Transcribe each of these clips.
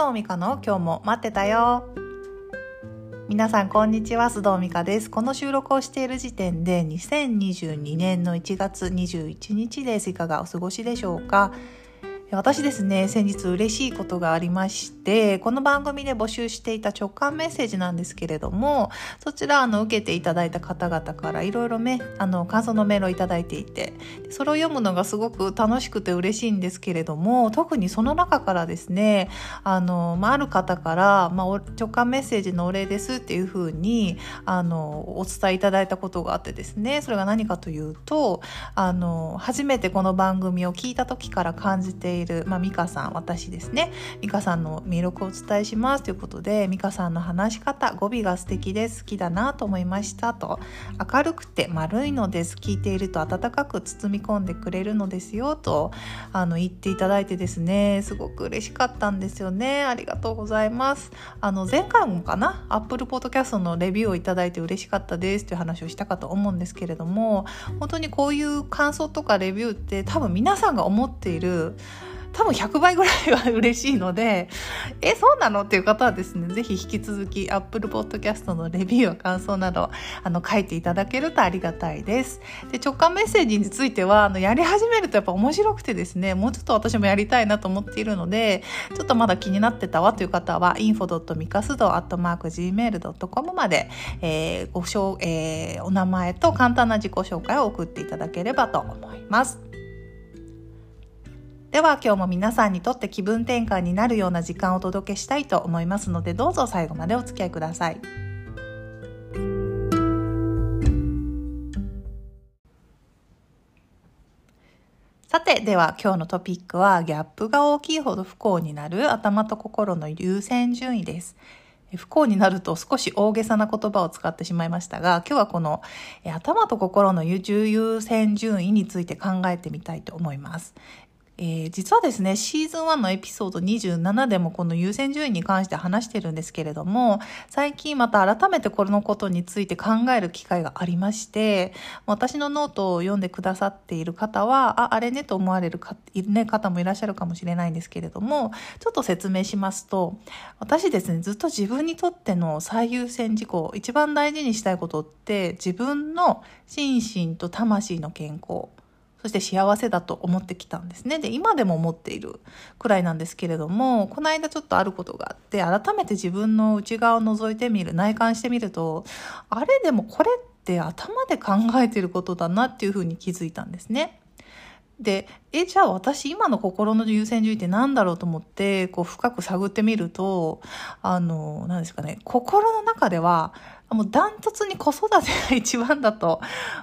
須藤美香の今日も待ってたよ。皆さんこんにちは須藤美香です。この収録をしている時点で2022年の1月21日です。いかがお過ごしでしょうか？私ですね先日嬉しいことがありましてこの番組で募集していた直感メッセージなんですけれどもそちらあの受けていただいた方々からいろいろ感想のメールをいただいていてそれを読むのがすごく楽しくて嬉しいんですけれども特にその中からですねあの、まあ、ある方から、まあ、直感メッセージのお礼ですっていうふうにあのお伝えいただいたことがあってですねそれが何かというとあの初めてこの番組を聞いた時から感じているいる、まあ、美香さん私ですね。美香さんの魅力をお伝えしますということで美香さんの話し方語尾が素敵で好きだなと思いました。と明るくて丸いのです。聞いていると温かく包み込んでくれるのですよ。とあの言っていただいてですね。すごく嬉しかったんですよね。ありがとうございます。あの前回もかな Apple Podcast のレビューをいただいて嬉しかったです。という話をしたかと思うんですけれども本当にこういう感想とかレビューって多分皆さんが思っている多分100倍ぐらいは嬉しいので、え、そうなの？っていう方はですね、ぜひ引き続き Apple Podcast のレビューや感想など、あの、書いていただけるとありがたいです。で、直感メッセージについては、あの、やり始めるとやっぱ面白くてですね、もうちょっと私もやりたいなと思っているので、ちょっとまだ気になってたわという方は、info.mikasdo.gmail.com まで、えー、ごしょ、えー、お名前と簡単な自己紹介を送っていただければと思います。では今日も皆さんにとって気分転換になるような時間をお届けしたいと思いますのでどうぞ最後までお付き合いください。さて、では今日のトピックはギャップが大きいほど不幸になる頭と心の優先順位です。不幸になると少し大げさな言葉を使ってしまいましたが、今日はこの頭と心の優先順位について考えてみたいと思います。えー、実はですね、シーズン1のエピソード27でもこの優先順位に関して話してるんですけれども、最近また改めてこのことについて考える機会がありまして、私のノートを読んでくださっている方は、あ、あれねと思われるか、ね、方もいらっしゃるかもしれないんですけれども、ちょっと説明しますと、私ですね、ずっと自分にとっての最優先事項、一番大事にしたいことって、自分の心身と魂の健康、そして幸せだと思ってきたんですね。で、今でも思っているくらいなんですけれども、この間ちょっとあることがあって、改めて自分の内側を覗いてみる、内観してみると、あれでもこれって頭で考えてることだなっていうふうに気づいたんですね。で、え、じゃあ私今の心の優先順位って何だろうと思って、こう深く探ってみると、あの、何ですかね、心の中では、もうダントツに子育てが一番だと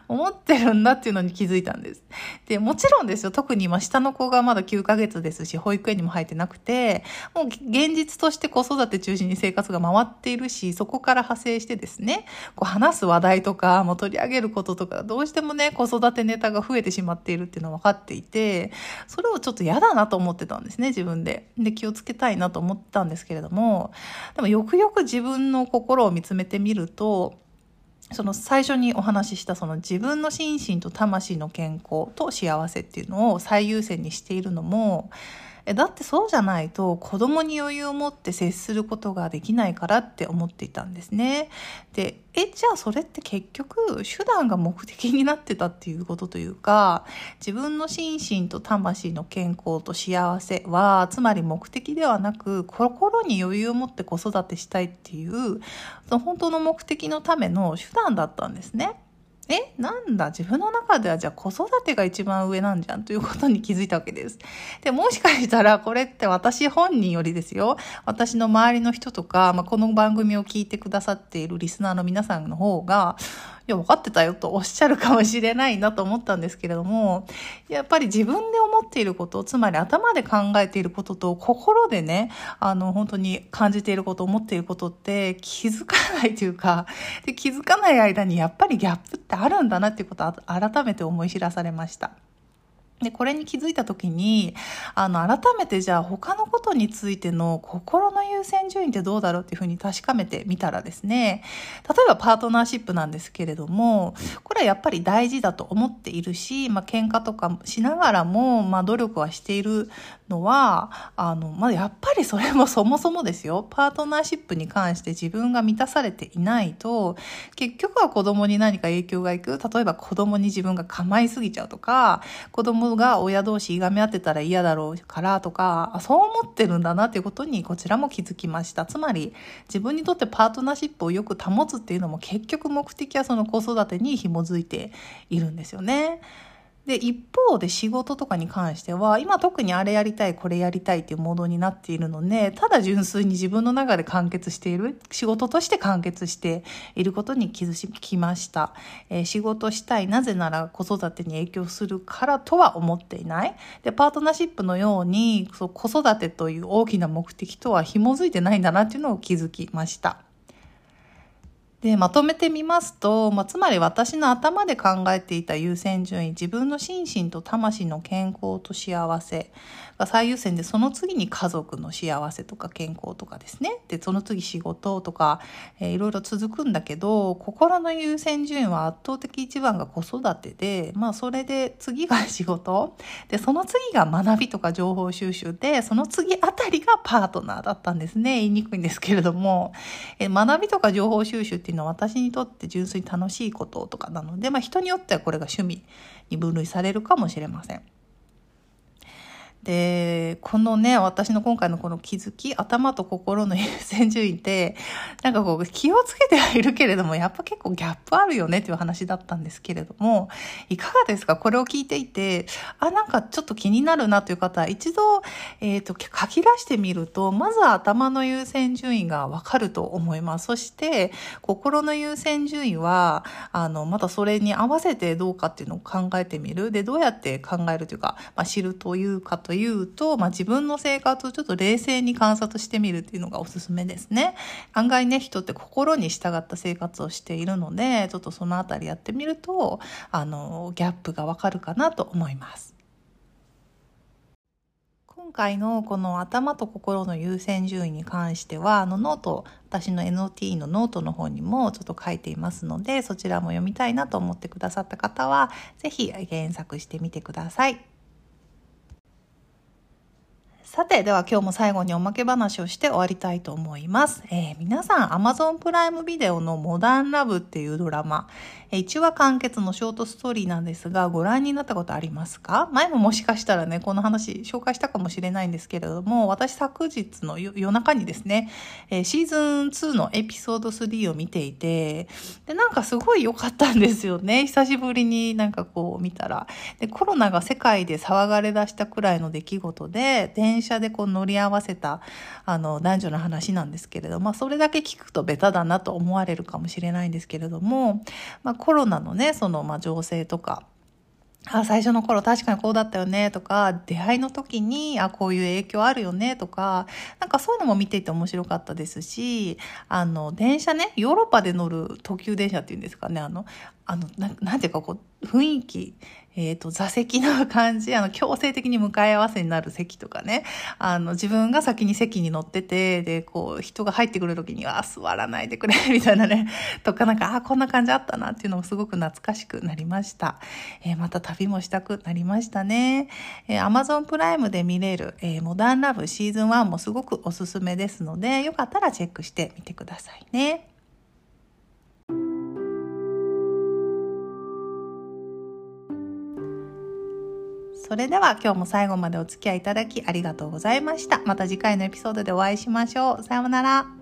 思ってるんだっていうのに気づいたんです。で、もちろんですよ。特に今下の子がまだ9ヶ月ですし、保育園にも入ってなくて、もう現実として子育て中心に生活が回っているし、そこから派生してですね、こう話す話題とか、もう取り上げることとか、どうしてもね、子育てネタが増えてしまっているっていうのは分かっていて、それをちょっと嫌だなと思ってたんですね、自分で。で、気をつけたいなと思ったんですけれども、でもよくよく自分の心を見つめてみるとと、その最初にお話ししたその自分の心身と魂の健康と幸せっていうのを最優先にしているのもえだってそうじゃないと子供に余裕を持って接することができないからって思っていたんですね。で、え、じゃあそれって結局手段が目的になってたっていうことというか、自分の心身と魂の健康と幸せは、つまり目的ではなく、心に余裕を持って子育てしたいっていう、その本当の目的のための手段だったんですね。えなんだ自分の中ではじゃあ子育てが一番上なんじゃんということに気づいたわけです。で、もしかしたらこれって私本人よりですよ。私の周りの人とか、まあ、この番組を聞いてくださっているリスナーの皆さんの方が、いや、分かってたよとおっしゃるかもしれないなと思ったんですけれども、やっぱり自分で思っていること、つまり頭で考えていることと心でね、あの、本当に感じていること、思っていることって気づかないというか、で気づかない間にやっぱりギャップってあるんだなっていうことを改めて思い知らされました。で、これに気づいた時に、あの、改めてじゃあ他のことについての心の優先順位ってどうだろうっていうふうに確かめてみたらですね、例えばパートナーシップなんですけれども、これはやっぱり大事だと思っているし、まあ、喧嘩とかしながらも、まあ、努力はしているのは、あの、まあ、やっぱりそれもそもそもですよ、パートナーシップに関して自分が満たされていないと、結局は子供に何か影響がいく？例えば子供に自分が構いすぎちゃうとか、子供が親同士いがみ合ってたら嫌だろうからとか、そう思ってるんだなっていうことにこちらも気づきました。つまり、自分にとってパートナーシップをよく保つっていうのも結局目的はその子育てに紐づいているんですよね。で、一方で仕事とかに関しては、今特にあれやりたい、これやりたいっていうモードになっているので、ただ純粋に自分の中で完結している、仕事として完結していることに気づきました。えー、仕事したい、なぜなら子育てに影響するからとは思っていない。で、パートナーシップのように、そう子育てという大きな目的とは紐づいてないんだなっていうのを気づきました。で、まとめてみますと、まあ、つまり私の頭で考えていた優先順位、自分の心身と魂の健康と幸せが最優先で、その次に家族の幸せとか健康とかですね。で、その次仕事とか、えー、いろいろ続くんだけど、心の優先順位は圧倒的一番が子育てで、まあそれで次が仕事、で、その次が学びとか情報収集で、その次あたりがパートナーだったんですね。言いにくいんですけれども、えー、学びとか情報収集っっていうのは私にとって純粋に楽しいこととかなので、まあ、人によってはこれが趣味に分類されるかもしれません。で、このね、私の今回のこの気づき、頭と心の優先順位って、なんかこう気をつけてはいるけれども、やっぱ結構ギャップあるよねっていう話だったんですけれども、いかがですか？これを聞いていて、あ、なんかちょっと気になるなという方は、一度、えっ、ー、と、書き出してみると、まずは頭の優先順位がわかると思います。そして、心の優先順位は、あの、またそれに合わせてどうかっていうのを考えてみる。で、どうやって考えるというか、まあ、知るというかといういうと、まあ、自分の生活をちょっと冷静に観察してみるっていうのがおすすめですね。案外ね、人って心に従った生活をしているので、ちょっとそのあたりやってみると、あの、ギャップがわかるかなと思います。今回のこの頭と心の優先順位に関しては、あのノート、私の NOT のノートの方にもちょっと書いていますので、そちらも読みたいなと思ってくださった方は、ぜひ検索してみてください。さて、では今日も最後におまけ話をして終わりたいと思います。えー、皆さん、Amazon プライムビデオのモダンラブっていうドラマ、1話完結のショートストーリーなんですが、ご覧になったことありますか？前ももしかしたらね、この話紹介したかもしれないんですけれども、私昨日の夜中にですね、シーズン2のエピソード3を見ていて、で、なんかすごい良かったんですよね。久しぶりになんかこう見たら。で、コロナが世界で騒がれ出したくらいの出来事で、電車でこう乗り合わせた、あの、男女の話なんですけれども、まあ、それだけ聞くとベタだなと思われるかもしれないんですけれども、まあ、コロナのね、その、まあ、情勢とか、あ、最初の頃確かにこうだったよねとか、出会いの時に、あ、こういう影響あるよねとか、なんかそういうのも見ていて面白かったですし、あの、電車ね、ヨーロッパで乗る特急電車っていうんですかね、あの、あの、ななんていうかこう、雰囲気、えっ、ー、と、座席の感じ、あの、強制的に向かい合わせになる席とかね、あの、自分が先に席に乗ってて、で、こう、人が入ってくる時には、座らないでくれ、みたいなね、とかなんか、あ、こんな感じあったなっていうのもすごく懐かしくなりました。えー、また旅もしたくなりましたね。えー、Amazon プライムで見れる、えー、モダンラブシーズン1もすごくおすすめですので、よかったらチェックしてみてくださいね。それでは今日も最後までお付き合いいただきありがとうございました。また次回のエピソードでお会いしましょう。さようなら。